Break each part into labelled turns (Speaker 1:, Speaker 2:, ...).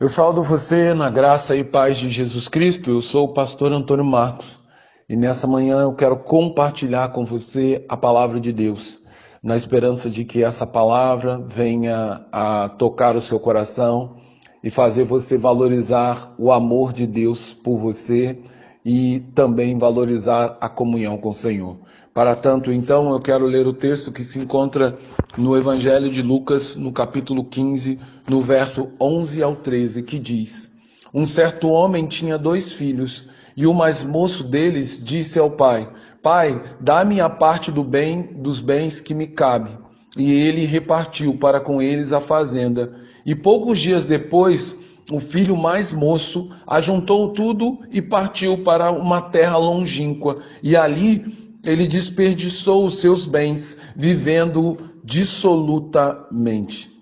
Speaker 1: Eu saúdo você na graça e paz de Jesus Cristo. Eu sou o pastor Antônio Marcos e nessa manhã eu quero compartilhar com você a palavra de Deus, na esperança de que essa palavra venha a tocar o seu coração e fazer você valorizar o amor de Deus por você e também valorizar a comunhão com o Senhor. Para tanto, então, eu quero ler o texto que se encontra no Evangelho de Lucas, no capítulo 15, no verso 11 ao 13, que diz: Um certo homem tinha dois filhos, e o mais moço deles disse ao pai: Pai, dá-me a parte do bem dos bens que me cabe. E ele repartiu para com eles a fazenda. E poucos dias depois, o filho mais moço ajuntou tudo e partiu para uma terra longínqua, e ali ele desperdiçou os seus bens, vivendo dissolutamente.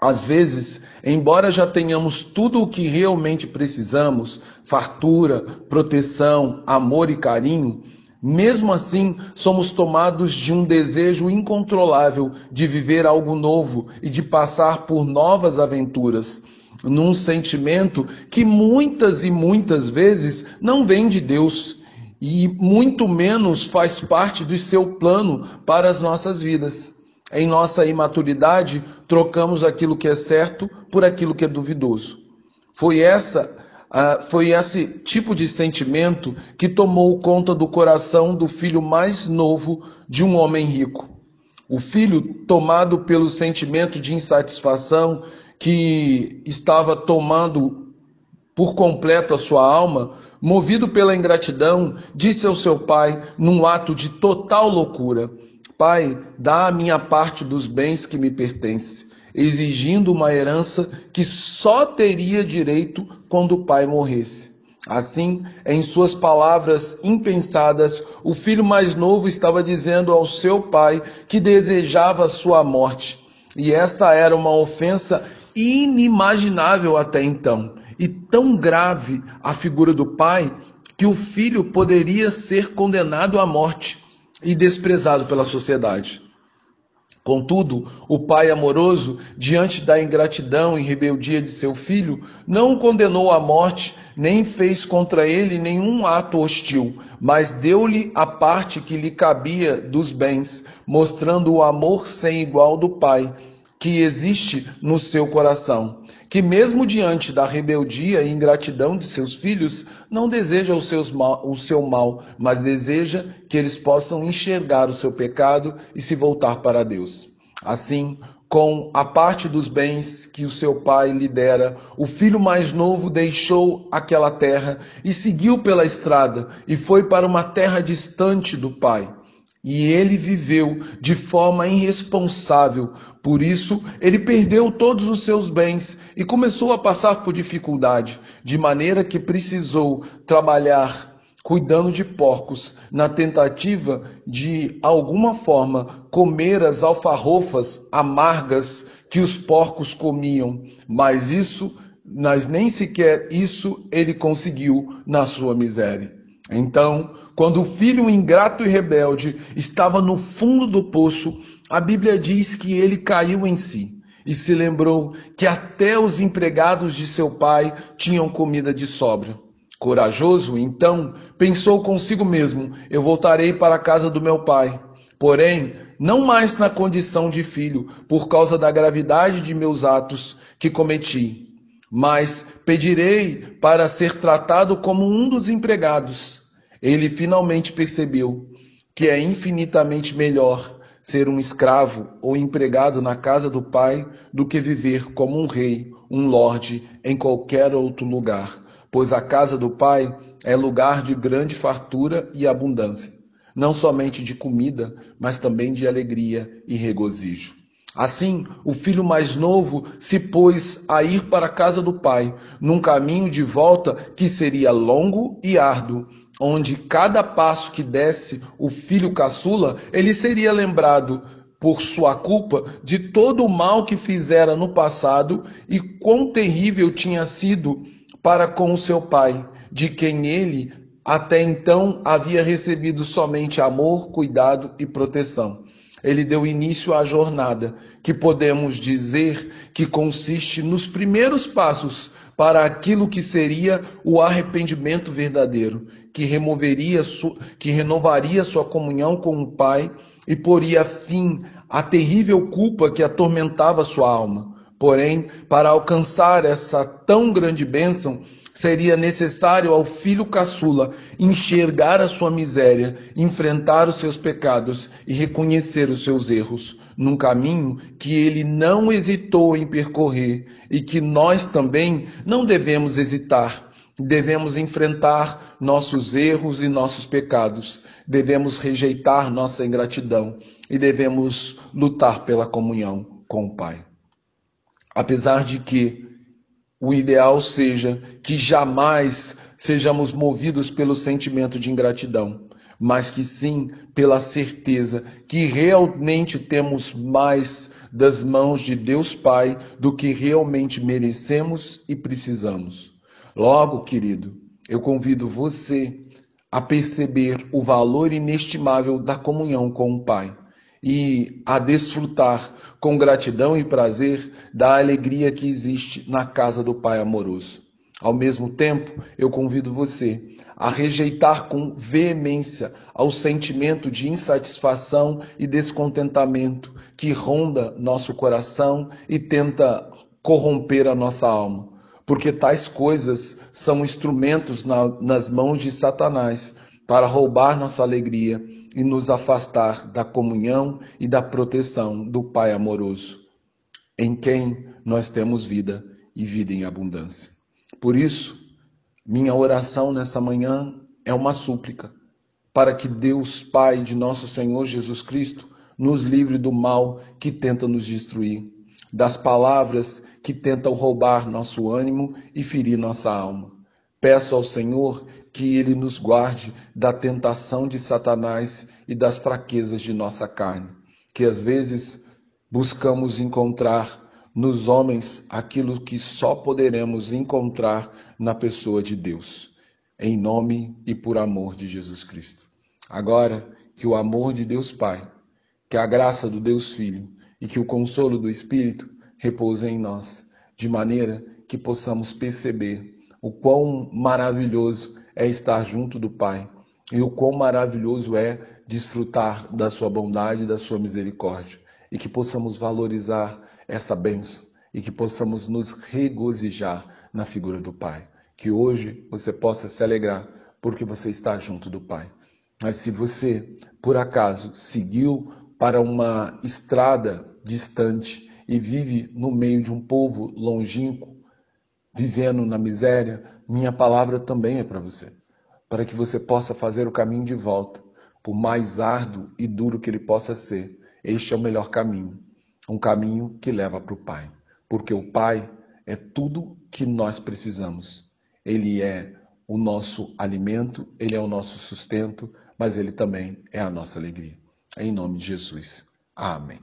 Speaker 1: Às vezes, embora já tenhamos tudo o que realmente precisamos fartura, proteção, amor e carinho mesmo assim, somos tomados de um desejo incontrolável de viver algo novo e de passar por novas aventuras, num sentimento que muitas e muitas vezes não vem de Deus e muito menos faz parte do seu plano para as nossas vidas. Em nossa imaturidade, trocamos aquilo que é certo por aquilo que é duvidoso. Foi essa uh, foi esse tipo de sentimento que tomou conta do coração do filho mais novo de um homem rico. O filho, tomado pelo sentimento de insatisfação que estava tomando por completo a sua alma, movido pela ingratidão, disse ao seu pai, num ato de total loucura: Pai, dá a minha parte dos bens que me pertence, exigindo uma herança que só teria direito quando o pai morresse. Assim, em suas palavras impensadas, o filho mais novo estava dizendo ao seu pai que desejava sua morte. E essa era uma ofensa inimaginável até então e tão grave a figura do pai que o filho poderia ser condenado à morte e desprezado pela sociedade. Contudo, o pai amoroso, diante da ingratidão e rebeldia de seu filho, não o condenou à morte, nem fez contra ele nenhum ato hostil, mas deu-lhe a parte que lhe cabia dos bens, mostrando o amor sem igual do pai, que existe no seu coração que, mesmo diante da rebeldia e ingratidão de seus filhos, não deseja mal, o seu mal, mas deseja que eles possam enxergar o seu pecado e se voltar para Deus. Assim, com a parte dos bens que o seu pai lhe dera, o filho mais novo deixou aquela terra e seguiu pela estrada e foi para uma terra distante do pai. E ele viveu de forma irresponsável, por isso ele perdeu todos os seus bens e começou a passar por dificuldade, de maneira que precisou trabalhar cuidando de porcos, na tentativa de alguma forma comer as alfarrofas amargas que os porcos comiam. Mas isso, mas nem sequer isso ele conseguiu na sua miséria. Então, quando o filho ingrato e rebelde estava no fundo do poço, a Bíblia diz que ele caiu em si e se lembrou que até os empregados de seu pai tinham comida de sobra. Corajoso, então, pensou consigo mesmo: eu voltarei para a casa do meu pai. Porém, não mais na condição de filho, por causa da gravidade de meus atos que cometi, mas pedirei para ser tratado como um dos empregados ele finalmente percebeu que é infinitamente melhor ser um escravo ou empregado na casa do pai do que viver como um rei, um lorde em qualquer outro lugar, pois a casa do pai é lugar de grande fartura e abundância, não somente de comida, mas também de alegria e regozijo. Assim, o filho mais novo se pôs a ir para a casa do pai, num caminho de volta que seria longo e árduo, onde cada passo que desse o filho caçula, ele seria lembrado por sua culpa de todo o mal que fizera no passado e quão terrível tinha sido para com o seu pai, de quem ele até então havia recebido somente amor, cuidado e proteção. ele deu início à jornada, que podemos dizer que consiste nos primeiros passos para aquilo que seria o arrependimento verdadeiro, que removeria, que renovaria sua comunhão com o Pai e poria fim à terrível culpa que atormentava sua alma. Porém, para alcançar essa tão grande bênção, seria necessário ao filho caçula enxergar a sua miséria, enfrentar os seus pecados e reconhecer os seus erros, num caminho que ele não hesitou em percorrer e que nós também não devemos hesitar. Devemos enfrentar nossos erros e nossos pecados, devemos rejeitar nossa ingratidão e devemos lutar pela comunhão com o Pai. Apesar de que o ideal seja que jamais sejamos movidos pelo sentimento de ingratidão, mas que sim pela certeza que realmente temos mais das mãos de Deus Pai do que realmente merecemos e precisamos. Logo, querido, eu convido você a perceber o valor inestimável da comunhão com o Pai e a desfrutar com gratidão e prazer da alegria que existe na casa do Pai amoroso. Ao mesmo tempo, eu convido você a rejeitar com veemência ao sentimento de insatisfação e descontentamento que ronda nosso coração e tenta corromper a nossa alma, porque tais coisas são instrumentos na, nas mãos de Satanás para roubar nossa alegria e nos afastar da comunhão e da proteção do Pai amoroso, em quem nós temos vida e vida em abundância. Por isso, minha oração nessa manhã é uma súplica para que Deus, Pai de nosso Senhor Jesus Cristo, nos livre do mal que tenta nos destruir, das palavras que tentam roubar nosso ânimo e ferir nossa alma. Peço ao Senhor que ele nos guarde da tentação de Satanás e das fraquezas de nossa carne, que às vezes buscamos encontrar nos homens aquilo que só poderemos encontrar na pessoa de Deus, em nome e por amor de Jesus Cristo. Agora, que o amor de Deus Pai, que a graça do Deus Filho e que o consolo do Espírito repousem em nós, de maneira que possamos perceber o quão maravilhoso é estar junto do Pai e o quão maravilhoso é desfrutar da sua bondade e da sua misericórdia e que possamos valorizar essa bênção e que possamos nos regozijar na figura do Pai. Que hoje você possa se alegrar porque você está junto do Pai. Mas se você, por acaso, seguiu para uma estrada distante e vive no meio de um povo longínquo, vivendo na miséria, minha palavra também é para você, para que você possa fazer o caminho de volta, por mais árduo e duro que ele possa ser. Este é o melhor caminho, um caminho que leva para o Pai, porque o Pai é tudo que nós precisamos. Ele é o nosso alimento, ele é o nosso sustento, mas ele também é a nossa alegria. Em nome de Jesus. Amém.